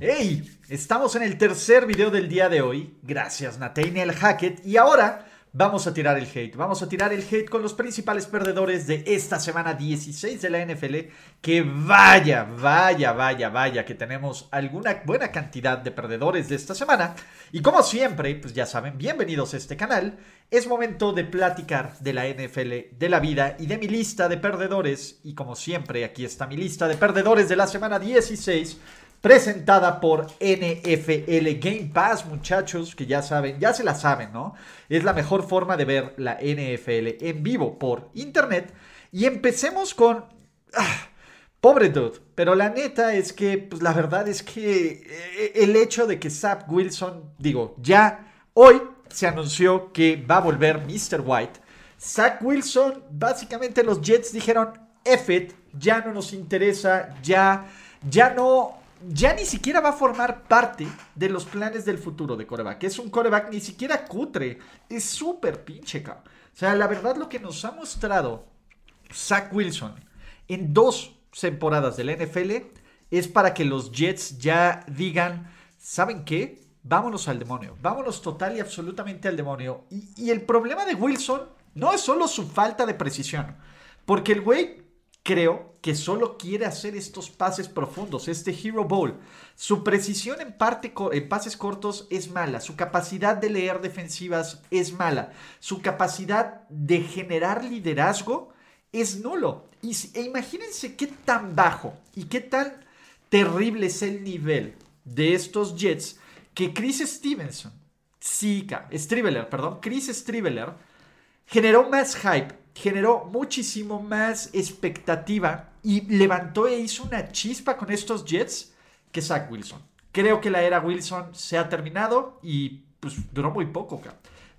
¡Hey! Estamos en el tercer video del día de hoy. Gracias, Nathaniel Hackett. Y ahora vamos a tirar el hate. Vamos a tirar el hate con los principales perdedores de esta semana 16 de la NFL. Que vaya, vaya, vaya, vaya, que tenemos alguna buena cantidad de perdedores de esta semana. Y como siempre, pues ya saben, bienvenidos a este canal. Es momento de platicar de la NFL, de la vida y de mi lista de perdedores. Y como siempre, aquí está mi lista de perdedores de la semana 16 presentada por NFL Game Pass, muchachos, que ya saben, ya se la saben, ¿no? Es la mejor forma de ver la NFL en vivo por internet. Y empecemos con... ah, pobre dude, pero la neta es que, pues la verdad es que eh, el hecho de que Zach Wilson, digo, ya hoy se anunció que va a volver Mr. White. Zach Wilson, básicamente los Jets dijeron, F it, ya no nos interesa, ya, ya no ya ni siquiera va a formar parte de los planes del futuro de coreback. Es un coreback ni siquiera cutre. Es súper pinche, cabrón. O sea, la verdad lo que nos ha mostrado Zach Wilson en dos temporadas de la NFL es para que los Jets ya digan, ¿saben qué? Vámonos al demonio. Vámonos total y absolutamente al demonio. Y, y el problema de Wilson no es solo su falta de precisión. Porque el güey creo que solo quiere hacer estos pases profundos, este Hero Bowl. Su precisión en, pases cortos es mala, su capacidad de leer defensivas es mala, su capacidad de generar liderazgo es nulo. Y, e imagínense qué tan bajo y qué tan terrible es el nivel de estos Jets que Chris Stevenson, sí, Striveler, perdón, Chris Striveler, generó más hype generó muchísimo más expectativa y levantó e hizo una chispa con estos Jets que Zach Wilson. Creo que la era Wilson se ha terminado y pues duró muy poco.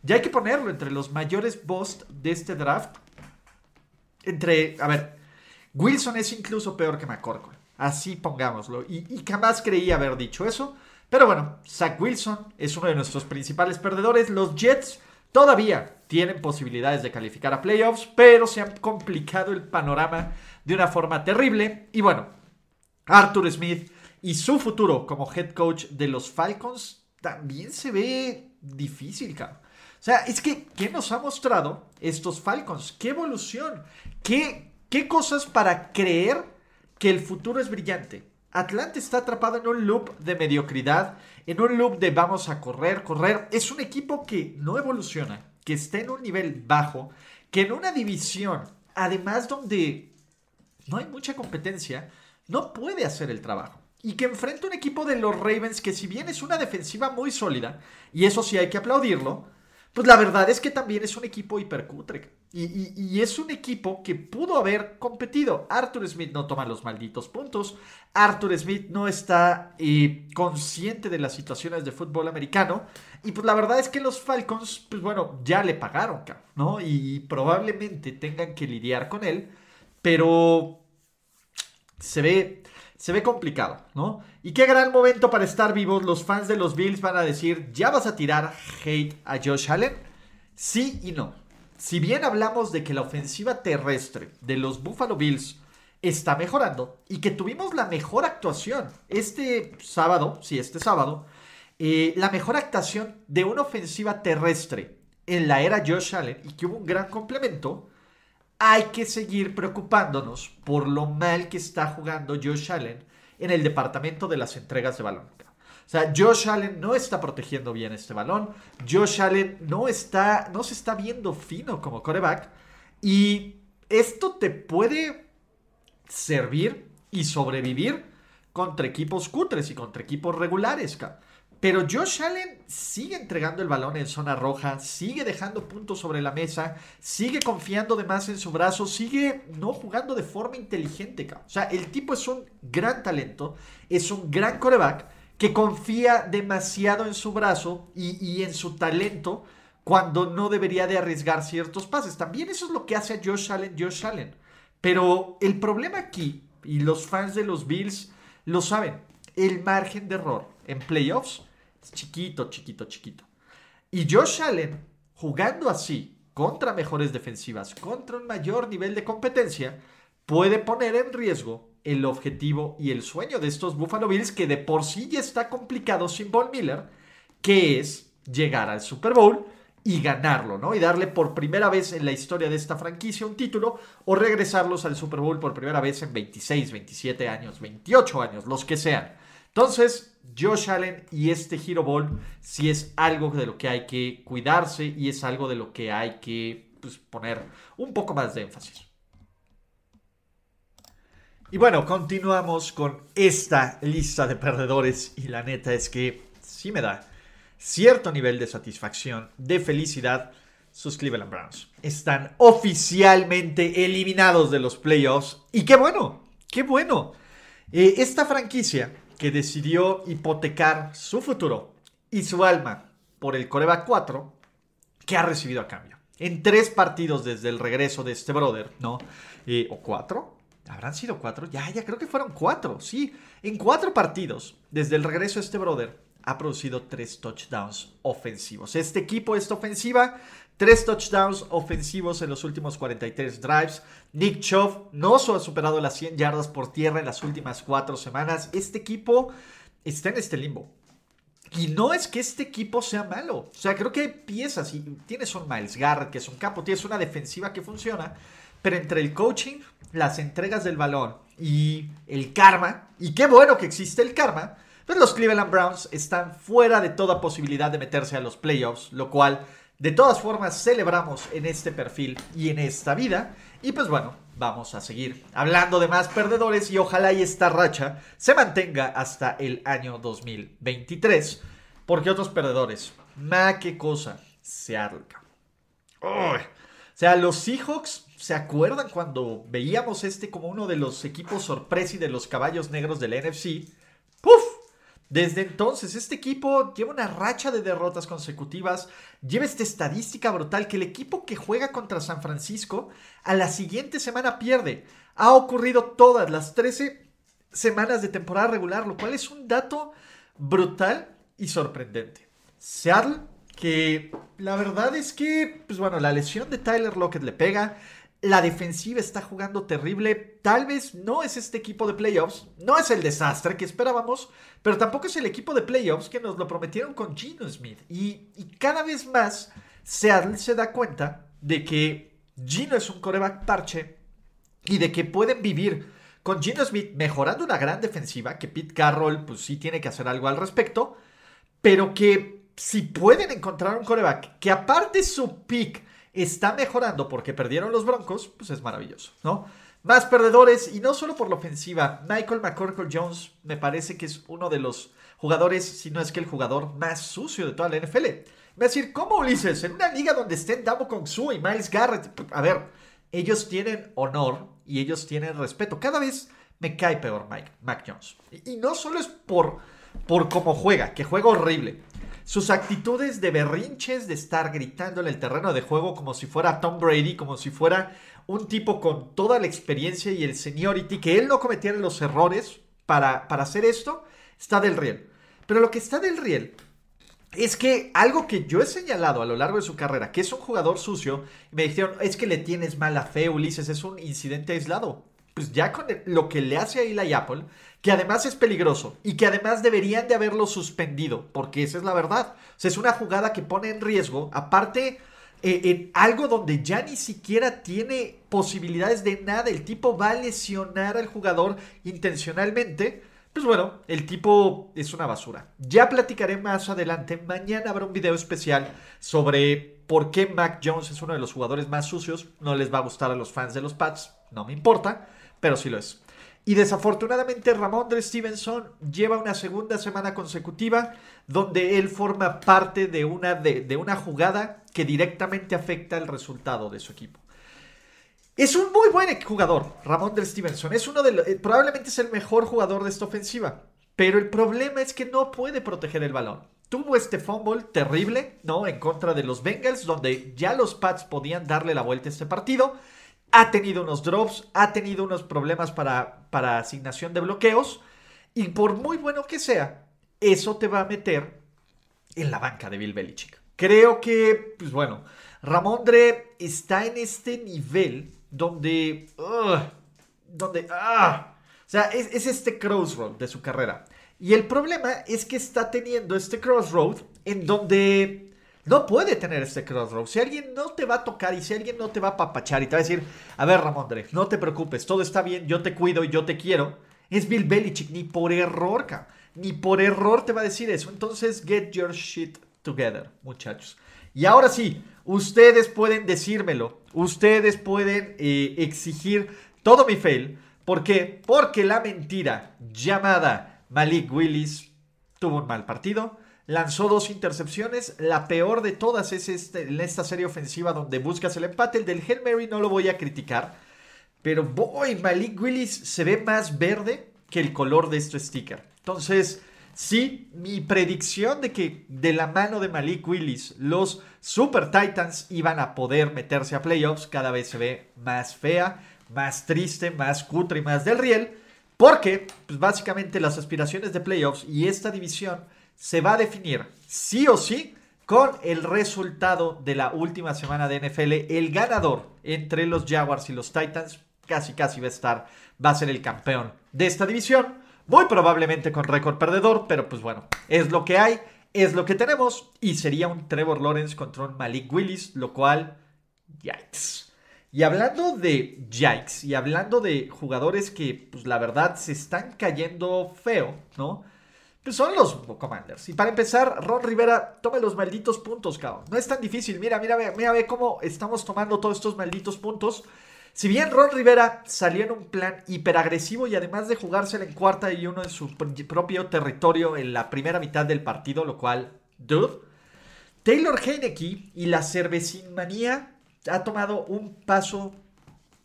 Ya hay que ponerlo entre los mayores bust de este draft. Entre, a ver, Wilson es incluso peor que McCorkle. Así pongámoslo. Y, y jamás creí haber dicho eso. Pero bueno, Zach Wilson es uno de nuestros principales perdedores. Los Jets Todavía tienen posibilidades de calificar a playoffs, pero se ha complicado el panorama de una forma terrible. Y bueno, Arthur Smith y su futuro como head coach de los Falcons también se ve difícil, cabrón. O sea, es que, ¿qué nos ha mostrado estos Falcons? ¿Qué evolución? ¿Qué, qué cosas para creer que el futuro es brillante? Atlanta está atrapado en un loop de mediocridad, en un loop de vamos a correr, correr. Es un equipo que no evoluciona, que está en un nivel bajo, que en una división, además donde no hay mucha competencia, no puede hacer el trabajo. Y que enfrenta un equipo de los Ravens que si bien es una defensiva muy sólida, y eso sí hay que aplaudirlo, pues la verdad es que también es un equipo hipercutre. Y, es un equipo que pudo haber competido. Arthur Smith no toma los malditos puntos. Arthur Smith no está eh, consciente de las situaciones de fútbol americano. Y pues la verdad es que los Falcons, pues bueno, ya le pagaron, ¿no? Y probablemente tengan que lidiar con él. Pero se ve se ve complicado, ¿no? Y qué gran momento para estar vivos. Los fans de los Bills van a decir, ¿ya vas a tirar hate a Josh Allen? Sí y no. Si bien hablamos de que la ofensiva terrestre de los Buffalo Bills está mejorando y que tuvimos la mejor actuación este sábado, sí, este sábado, eh, la mejor actuación de una ofensiva terrestre en la era Josh Allen y que hubo un gran complemento, hay que seguir preocupándonos por lo mal que está jugando Josh Allen en el departamento de las entregas de balón. O sea, Josh Allen no está protegiendo bien este balón. Josh Allen no está, no se está viendo fino como coreback. Y esto te puede servir y sobrevivir contra equipos cutres y contra equipos regulares. Pero Josh Allen sigue entregando el balón en zona roja, sigue dejando puntos sobre la mesa, sigue confiando de más en su brazo, sigue no jugando de forma inteligente. O sea, el tipo es un gran talento, es un gran coreback que confía demasiado en su brazo y, en su talento cuando no debería de arriesgar ciertos pases. También eso es lo que hace a Josh Allen, Josh Allen. Pero el problema aquí, y los fans de los Bills lo saben, el margen de error en playoffs chiquito, chiquito, chiquito. Y Josh Allen, jugando así, contra mejores defensivas, contra un mayor nivel de competencia, puede poner en riesgo el objetivo y el sueño de estos Buffalo Bills, que de por sí ya está complicado sin Von Miller, que es llegar al Super Bowl y ganarlo, ¿no? Y darle por primera vez en la historia de esta franquicia un título o regresarlos al Super Bowl por primera vez en 26, 27 años, 28 años, los que sean. Entonces, Josh Allen y este Hero Ball sí es algo de lo que hay que cuidarse y es algo de lo que hay que pues, poner un poco más de énfasis. Y bueno, continuamos con esta lista de perdedores y la neta es que sí me da cierto nivel de satisfacción, de felicidad. Sus Cleveland Browns están oficialmente eliminados de los playoffs y qué bueno, qué bueno. Eh, esta franquicia que decidió hipotecar su futuro y su alma por el Coreback 4 que ha recibido a cambio. En tres partidos desde el regreso de este brother, ¿no? Eh, ¿O cuatro? ¿Habrán sido cuatro? Ya, ya creo que fueron cuatro, sí. En cuatro partidos desde el regreso de este brother ha producido tres touchdowns ofensivos. Este equipo, esta ofensiva, Tres touchdowns ofensivos en los últimos 43 drives. Nick Chubb no ha superado las 100 yardas por tierra en las últimas cuatro semanas. Este equipo está en este limbo. Y no es que este equipo sea malo. O sea, creo que hay piezas. Y tienes un Miles Garrett, que es un capo. Tienes una defensiva que funciona. Pero entre el coaching, las entregas del balón y el karma. Y qué bueno que existe el karma. Pues los Cleveland Browns están fuera de toda posibilidad de meterse a los playoffs. Lo cual de todas formas, celebramos en este perfil y en esta vida. Y pues bueno, vamos a seguir hablando de más perdedores y ojalá y esta racha se mantenga hasta el año 2023. Porque otros perdedores, ma qué cosa, Seattle. o sea, los Seahawks, ¿se acuerdan cuando veíamos este como uno de los equipos sorpresa y de los caballos negros del NFC? ¡Puf! Desde entonces, este equipo lleva una racha de derrotas consecutivas, lleva esta estadística brutal que el equipo que juega contra San Francisco a la siguiente semana pierde. Ha ocurrido todas las 13 semanas de temporada regular, lo cual es un dato brutal y sorprendente. Seattle, que la verdad es que, pues bueno, la lesión de Tyler Lockett le pega, la defensiva está jugando terrible. Tal vez no es este equipo de playoffs. No es el desastre que esperábamos. Pero tampoco es el equipo de playoffs que nos lo prometieron con Gino Smith. Y, cada vez más se da cuenta de que Gino es un coreback parche. Y de que pueden vivir con Gino Smith mejorando una gran defensiva. Que Pete Carroll pues sí tiene que hacer algo al respecto. Pero que si pueden encontrar un coreback que aparte su pick está mejorando porque perdieron los Broncos, pues es maravilloso, ¿no? Más perdedores y no solo por la ofensiva. Michael McCorkle Jones me parece que es uno de los jugadores, si no es que el jugador más sucio de toda la NFL. A decir, ¿cómo Ulises? En una liga donde estén Damo Kong y Miles Garrett. A ver, ellos tienen honor y ellos tienen respeto. Cada vez me cae peor Mike, Jones. Y, no solo es por, por cómo juega, que juega horrible. Sus actitudes de berrinches, de estar gritando en el terreno de juego como si fuera Tom Brady, como si fuera un tipo con toda la experiencia y el seniority, que él no cometiera los errores para, para hacer esto, está del riel. Pero lo que está del riel es que algo que yo he señalado a lo largo de su carrera, que es un jugador sucio, me dijeron, es que le tienes mala fe, Ulises, es un incidente aislado. Pues ya con lo que le hace a Eli Apple, que además es peligroso y que además deberían de haberlo suspendido, porque esa es la verdad. O sea, es una jugada que pone en riesgo, aparte, eh, en algo donde ya ni siquiera tiene posibilidades de nada, el tipo va a lesionar al jugador intencionalmente. Pues bueno, el tipo es una basura. Ya platicaré más adelante. Mañana habrá un video especial sobre por qué Mac Jones es uno de los jugadores más sucios. No les va a gustar a los fans de los Pats, no me importa, pero sí lo es. Y desafortunadamente Ramondre Stevenson lleva una segunda semana consecutiva donde él forma parte de una, de, una jugada que directamente afecta el resultado de su equipo. Es un muy buen jugador, Ramondre Stevenson. Es uno de los, eh, probablemente es el mejor jugador de esta ofensiva. Pero el problema es que no puede proteger el balón. Tuvo este fumble terrible, ¿no? En contra de los Bengals, donde ya los Pats podían darle la vuelta a este partido ha tenido unos drops, ha tenido unos problemas para, para asignación de bloqueos. Y por muy bueno que sea, eso te va a meter en la banca de Bill Belichick. Creo que, pues bueno, Ramondre está en este nivel donde. donde. Ah, o sea, es, es, este crossroad de su carrera. Y el problema es que está teniendo este crossroad en donde no puede tener este crossroad. Si alguien no te va a tocar y si alguien no te va a papachar y te va a decir, a ver Ramondre, no te preocupes, todo está bien, yo te cuido y yo te quiero, es Bill Belichick, ni por error, ni por error te va a decir eso. Entonces, get your shit together, muchachos. Y ahora sí, ustedes pueden decírmelo, ustedes pueden eh, exigir todo mi fail. ¿Por qué? Porque la mentira llamada Malik Willis tuvo un mal partido lanzó dos intercepciones. La peor de todas es este, en esta serie ofensiva donde buscas el empate. El del Hail Mary no lo voy a criticar. Pero boy, Malik Willis se ve más verde que el color de este sticker. Entonces, sí, mi predicción de que de la mano de Malik Willis los Super Titans iban a poder meterse a playoffs cada vez se ve más fea, más triste, más cutre y más del riel. Porque, pues básicamente las aspiraciones de playoffs y esta división se va a definir sí o sí con el resultado de la última semana de NFL. El ganador entre los Jaguars y los Titans casi casi va a estar, va a ser el campeón de esta división. Muy probablemente con récord perdedor, pero pues bueno, es lo que hay, es lo que tenemos. Y sería un Trevor Lawrence contra un Malik Willis, lo cual, yikes. Y hablando de yikes, y hablando de jugadores que, pues la verdad, se están cayendo feo, ¿no? Pues son los Commanders. Y para empezar, Ron Rivera, tome los malditos puntos, cabrón. No es tan difícil. Mira, mira, mira, ve cómo estamos tomando todos estos malditos puntos. Si bien Ron Rivera salió en un plan hiperagresivo y además de jugársela en cuarta y uno en su propio territorio en la primera mitad del partido, lo cual, dude, Taylor Heineke y la cervecinmanía ha tomado un paso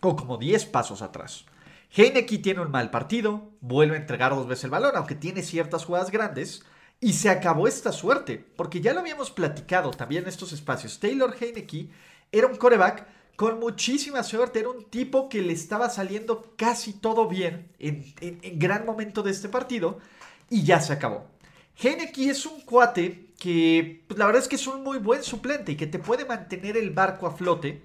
o como 10 pasos atrás. Heineke tiene un mal partido, vuelve a entregar dos veces el balón, aunque tiene ciertas jugadas grandes. Y se acabó esta suerte, porque ya lo habíamos platicado también en estos espacios. Taylor Heineke era un coreback con muchísima suerte, era un tipo que le estaba saliendo casi todo bien en, gran momento de este partido y ya se acabó. Heineke es un cuate que pues, la verdad es que es un muy buen suplente y que te puede mantener el barco a flote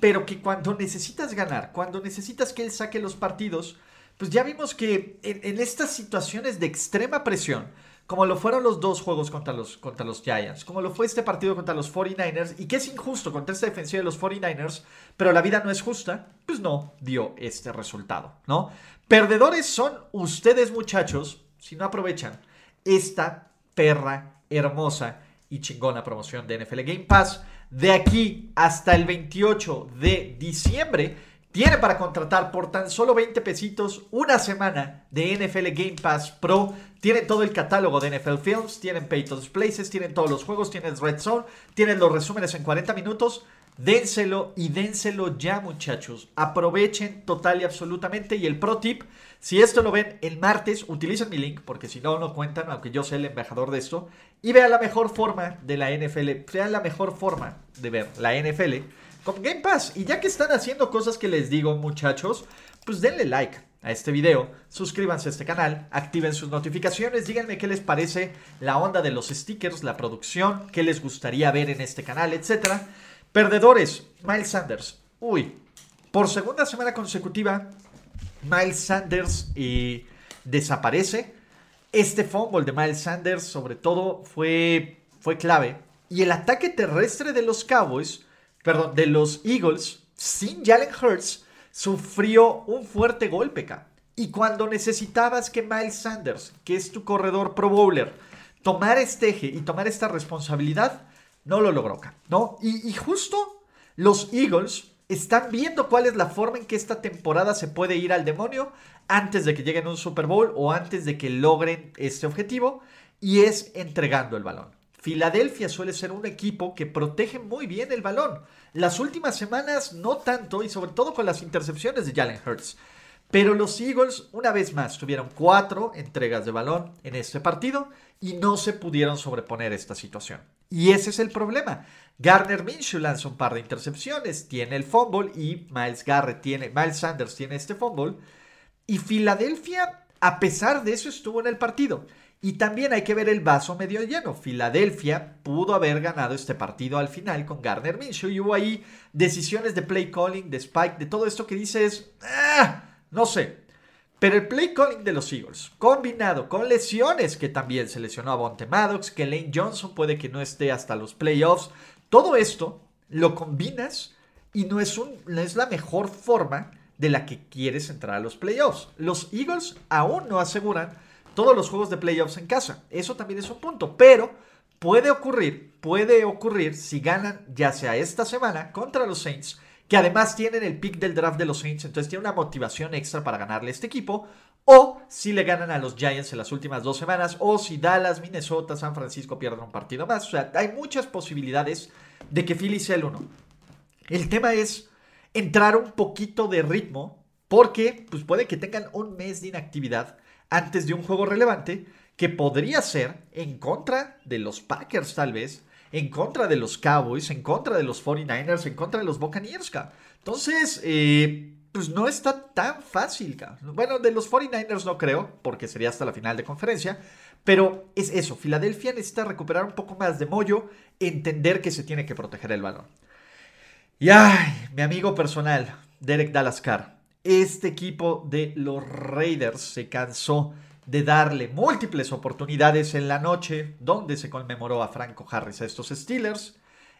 pero que cuando necesitas ganar, cuando necesitas que él saque los partidos, pues ya vimos que en, estas situaciones de extrema presión, como lo fueron los dos juegos contra los, contra los Giants, como lo fue este partido contra los 49ers, y que es injusto contra esta defensiva de los 49ers, pero la vida no es justa, pues no dio este resultado, ¿no? Perdedores son ustedes muchachos, si no aprovechan esta perra hermosa y chingona promoción de NFL Game Pass de aquí hasta el 28 de diciembre, tiene para contratar por tan solo 20 pesitos una semana de NFL Game Pass Pro. Tienen todo el catálogo de NFL Films, tienen Pay Places, tienen todos los juegos, tienen Red Zone, tienen los resúmenes en 40 minutos. Dénselo y dénselo ya, muchachos. Aprovechen total y absolutamente. Y el pro tip, si esto lo ven el martes, utilicen mi link, porque si no, no cuentan, aunque yo sea el embajador de esto. Y vean la mejor forma de la NFL. Vean la mejor forma de ver la NFL con Game Pass. Y ya que están haciendo cosas que les digo, muchachos, pues denle like a este video, suscríbanse a este canal, activen sus notificaciones, díganme qué les parece la onda de los stickers, la producción, qué les gustaría ver en este canal, etcétera. Perdedores, Miles Sanders. Uy, por segunda semana consecutiva, Miles Sanders desaparece. Este fumble de Miles Sanders, sobre todo, fue, fue clave. Y el ataque terrestre de los Cowboys, perdón, de los Eagles, sin Jalen Hurts, sufrió un fuerte golpe, Y cuando necesitabas que Miles Sanders, que es tu corredor pro bowler, tomara este eje y tomar esta responsabilidad, no lo logró, ¿no? Y, justo los Eagles están viendo cuál es la forma en que esta temporada se puede ir al demonio antes de que lleguen a un Super Bowl o antes de que logren este objetivo y es entregando el balón. Filadelfia suele ser un equipo que protege muy bien el balón. Las últimas semanas no tanto y sobre todo con las intercepciones de Jalen Hurts. Pero los Eagles, una vez más, tuvieron cuatro entregas de balón en este partido y no se pudieron sobreponer esta situación. Y ese es el problema. Garner Minshew lanza un par de intercepciones, tiene el fumble y Miles Garrett tiene, Miles Sanders tiene este fumble. Y Filadelfia, a pesar de eso, estuvo en el partido. Y también hay que ver el vaso medio lleno. Filadelfia pudo haber ganado este partido al final con Garner Minshew y hubo ahí decisiones de play calling, de Spike, de todo esto que dices, ah, no sé. Pero el play calling de los Eagles, combinado con lesiones, que también se lesionó a Bonte Maddox, que Lane Johnson puede que no esté hasta los playoffs, todo esto lo combinas y no es, un, no es la mejor forma de la que quieres entrar a los playoffs. Los Eagles aún no aseguran todos los juegos de playoffs en casa. Eso también es un punto, pero puede ocurrir, puede ocurrir si ganan ya sea esta semana contra los Saints que además tienen el pick del draft de los Saints, entonces tiene una motivación extra para ganarle a este equipo, o si le ganan a los Giants en las últimas dos semanas, o si Dallas, Minnesota, San Francisco pierden un partido más. O sea, hay muchas posibilidades de que Philly sea el uno. El tema es entrar un poquito de ritmo, porque pues puede que tengan un mes de inactividad antes de un juego relevante, que podría ser en contra de los Packers tal vez, en contra de los Cowboys, en contra de los 49ers, en contra de los Buccaneers. Entonces, eh, pues no está tan fácil. Bueno, de los 49ers no creo, porque sería hasta la final de conferencia. Pero es eso, Filadelfia necesita recuperar un poco más de mollo, entender que se tiene que proteger el balón. Y ay, mi amigo personal, Derek Dalascar, este equipo de los Raiders se cansó de darle múltiples oportunidades en la noche donde se conmemoró a Franco Harris a estos Steelers.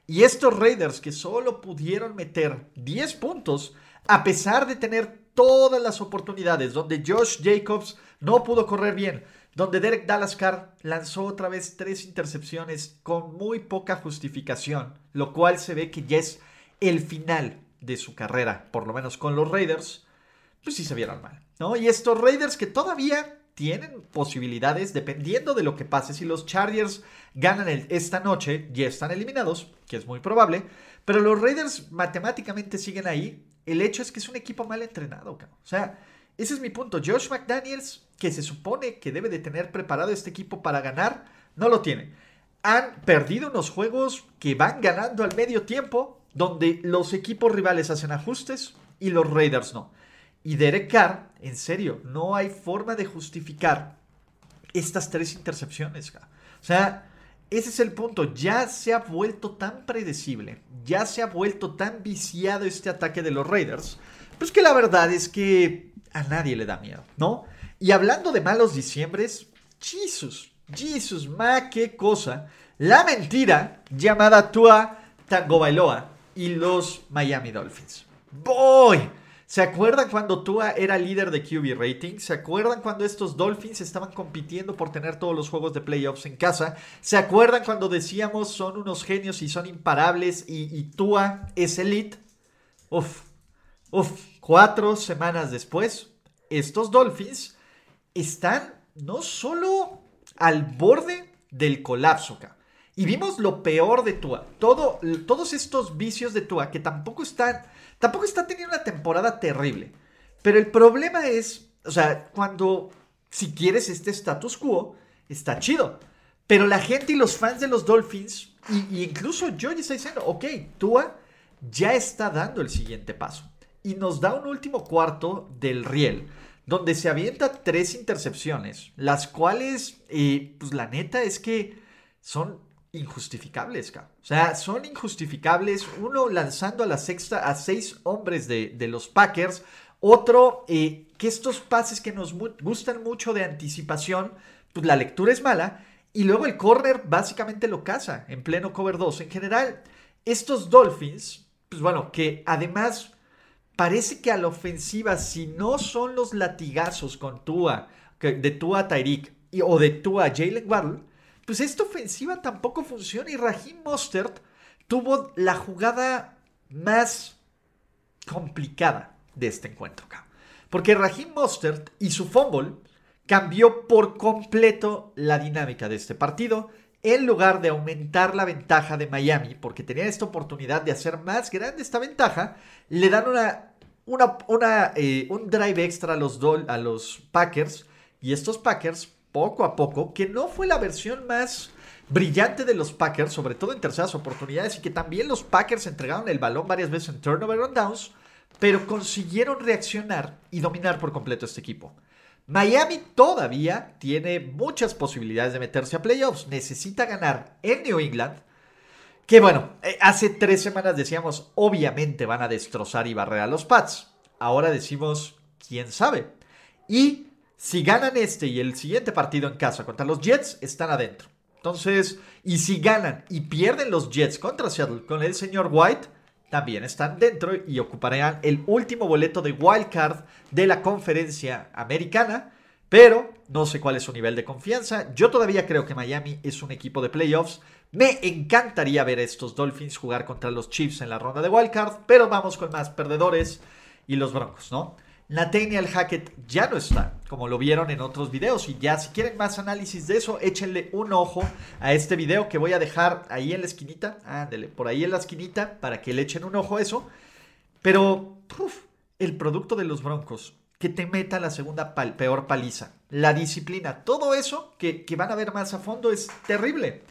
Y estos Raiders que solo pudieron meter 10 puntos a pesar de tener todas las oportunidades, donde Josh Jacobs no pudo correr bien, donde Derek Dalascar lanzó otra vez tres intercepciones con muy poca justificación, lo cual se ve que ya es el final de su carrera, por lo menos con los Raiders, pues sí se vieron mal, ¿no? Y estos Raiders que todavía tienen posibilidades dependiendo de lo que pase. Si los Chargers ganan esta noche, ya están eliminados, que es muy probable. Pero los Raiders matemáticamente siguen ahí. El hecho es que es un equipo mal entrenado. O sea, ese es mi punto. Josh McDaniels, que se supone que debe de tener preparado este equipo para ganar, no lo tiene. Han perdido unos juegos que van ganando al medio tiempo, donde los equipos rivales hacen ajustes y los Raiders no. Y Derek Carr, en serio, no hay forma de justificar estas tres intercepciones. O sea, ese es el punto. Ya se ha vuelto tan predecible, ya se ha vuelto tan viciado este ataque de los Raiders, pues que la verdad es que a nadie le da miedo, ¿no? Y hablando de malos diciembres, Jesus, Jesus, ma, qué cosa. La mentira llamada Tua Tango Bailoa y los Miami Dolphins. ¡Boy! ¿Se acuerdan cuando Tua era líder de QB rating? ¿Se acuerdan cuando estos Dolphins estaban compitiendo por tener todos los juegos de playoffs en casa? ¿Se acuerdan cuando decíamos son unos genios y son imparables y, Tua es elite? Uf, uf, cuatro semanas después, estos Dolphins están no solo al borde del colapso, y vimos lo peor de Tua. Todo, todos estos vicios de Tua que tampoco están Tampoco está teniendo una temporada terrible. Pero el problema es, o sea, cuando si quieres este status quo, está chido. Pero la gente y los fans de los Dolphins, y, incluso yo ya está diciendo, ok, Tua ya está dando el siguiente paso. Y nos da un último cuarto del riel, donde se avienta tres intercepciones, las cuales, eh, pues la neta es que son injustificables, O sea, son injustificables. Uno lanzando a la sexta a seis hombres de, los Packers. Otro, eh, que estos pases que nos gustan mucho de anticipación, pues la lectura es mala. Y luego el corner básicamente lo caza en pleno cover 2. En general, estos Dolphins, pues bueno, que además parece que a la ofensiva, si no son los latigazos con Tua, de Tua o de Tua Jalen Waddle, pues esta ofensiva tampoco funciona y Raheem Mostert tuvo la jugada más complicada de este encuentro, Porque Raheem Mostert y su fumble cambió por completo la dinámica de este partido. En lugar de aumentar la ventaja de Miami, porque tenían esta oportunidad de hacer más grande esta ventaja, le dan una, una, eh, un drive extra a los, a los Packers. Y estos Packers, poco a poco, que no fue la versión más brillante de los Packers, sobre todo en terceras oportunidades, y que también los Packers entregaron el balón varias veces en turnover on downs, pero consiguieron reaccionar y dominar por completo este equipo. Miami todavía tiene muchas posibilidades de meterse a playoffs. Necesita ganar en New England. Que bueno, eh, hace tres semanas decíamos, obviamente van a destrozar y barrer a los Pats. Ahora decimos, quién sabe. Y si ganan este y el siguiente partido en casa contra los Jets, están adentro. Entonces, y si ganan y pierden los Jets contra Seattle con el señor White, también están dentro y ocuparán el último boleto de wildcard de la conferencia americana. Pero no sé cuál es su nivel de confianza. Yo todavía creo que Miami es un equipo de playoffs. Me encantaría ver a estos Dolphins jugar contra los Chiefs en la ronda de wildcard. Pero vamos con más perdedores y los Broncos, ¿no? Nathaniel Hackett ya no está, como lo vieron en otros videos. Y ya, si quieren más análisis de eso, échenle un ojo a este video que voy a dejar ahí en la esquinita. Ándele, por ahí en la esquinita para que le echen un ojo a eso. Pero, el producto de los Broncos, que te meta la segunda peor paliza, la disciplina, todo eso que, que van a ver más a fondo es terrible.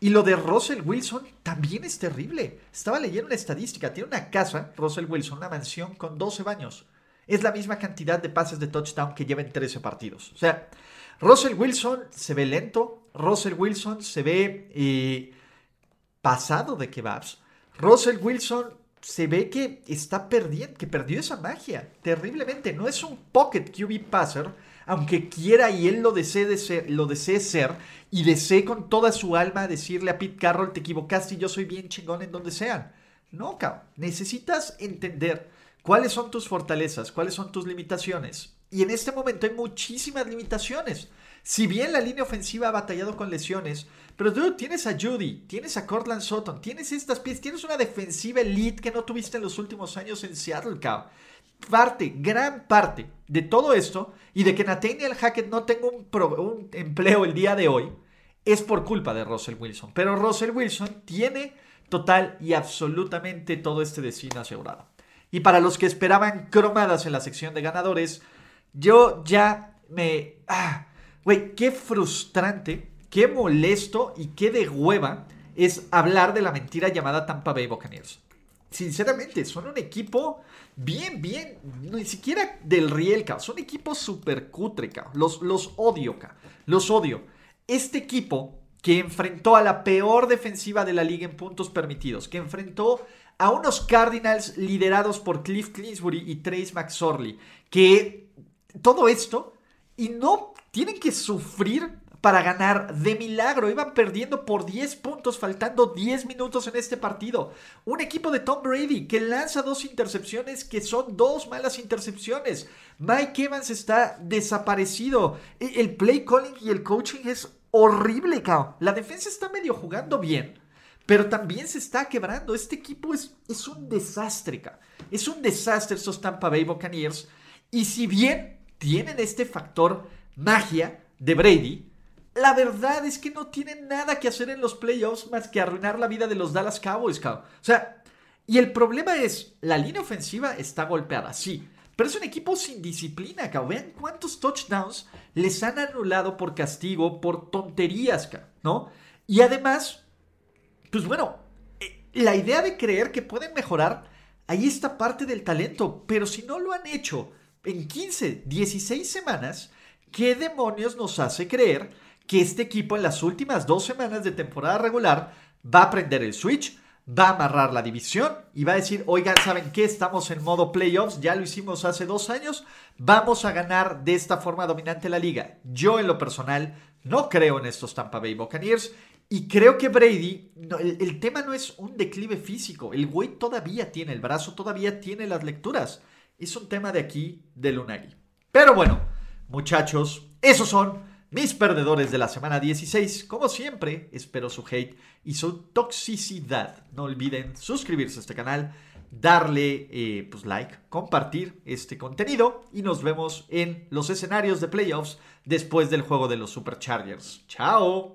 Y lo de Russell Wilson también es terrible. Estaba leyendo una estadística. Tiene una casa, Russell Wilson, una mansión con 12 baños es la misma cantidad de pases de touchdown que lleva en 13 partidos. O sea, Russell Wilson se ve lento, Russell Wilson se ve eh, pasado de kebabs, Russell Wilson se ve que está perdiendo, que perdió esa magia terriblemente. No es un pocket QB passer, aunque quiera y él lo desee, ser, lo desee ser y desee con toda su alma decirle a Pete Carroll, te equivocaste y yo soy bien chingón en donde sean. No, cabrón. Necesitas entender ¿Cuáles son tus fortalezas? ¿Cuáles son tus limitaciones? Y en este momento hay muchísimas limitaciones. Si bien la línea ofensiva ha batallado con lesiones, pero tú tienes a Judy, tienes a Cortland Sutton, tienes estas piezas, tienes una defensiva elite que no tuviste en los últimos años en Seattle, Cow. Parte, gran parte de todo esto y de que Nathaniel Hackett no tenga un empleo el día de hoy es por culpa de Russell Wilson. Pero Russell Wilson tiene total y absolutamente todo este destino asegurado. Y para los que esperaban cromadas en la sección de ganadores, yo ya me... Ah, qué frustrante, qué molesto y qué de hueva es hablar de la mentira llamada Tampa Bay Buccaneers. Sinceramente, son un equipo bien, bien, ni siquiera del riel, Son equipos súper cutre, Los, los odio, Los odio. Este equipo que enfrentó a la peor defensiva de la liga en puntos permitidos, que enfrentó a unos Cardinals liderados por Cliff Clinsbury y Trace McSorley, que todo esto y no tienen que sufrir para ganar de milagro. Iban perdiendo por 10 puntos, faltando 10 minutos en este partido. Un equipo de Tom Brady que lanza dos intercepciones que son dos malas intercepciones. Mike Evans está desaparecido. E, el play calling y el coaching es horrible, cao. La defensa está medio jugando bien pero también se está quebrando. Este equipo es, es un desastre, es un desastre estos Tampa Bay Buccaneers. Y si bien tienen este factor magia de Brady, la verdad es que no tienen nada que hacer en los playoffs más que arruinar la vida de los Dallas Cowboys, O sea, y el problema es, la línea ofensiva está golpeada, sí. Pero es un equipo sin disciplina, cabrón. Vean cuántos touchdowns les han anulado por castigo, por tonterías, ¿no? Y además, pues bueno, eh, la idea de creer que pueden mejorar, ahí está parte del talento, pero si no lo han hecho en 15, 16 semanas, ¿qué demonios nos hace creer que este equipo en las últimas dos semanas de temporada regular va a prender el switch? va a amarrar la división y va a decir, oigan, ¿saben qué? Estamos en modo playoffs, ya lo hicimos hace dos años, vamos a ganar de esta forma dominante la liga. Yo en lo personal no creo en estos Tampa Bay Buccaneers y creo que Brady, el, tema no es un declive físico, el güey todavía tiene el brazo, todavía tiene las lecturas. Es un tema de aquí, de Lunagi. Pero bueno, muchachos, esos son mis perdedores de la semana 16. Como siempre, espero su hate y su toxicidad. No olviden suscribirse a este canal, darle eh, pues like, compartir este contenido y nos vemos en los escenarios de playoffs después del juego de los Superchargers. ¡Chao!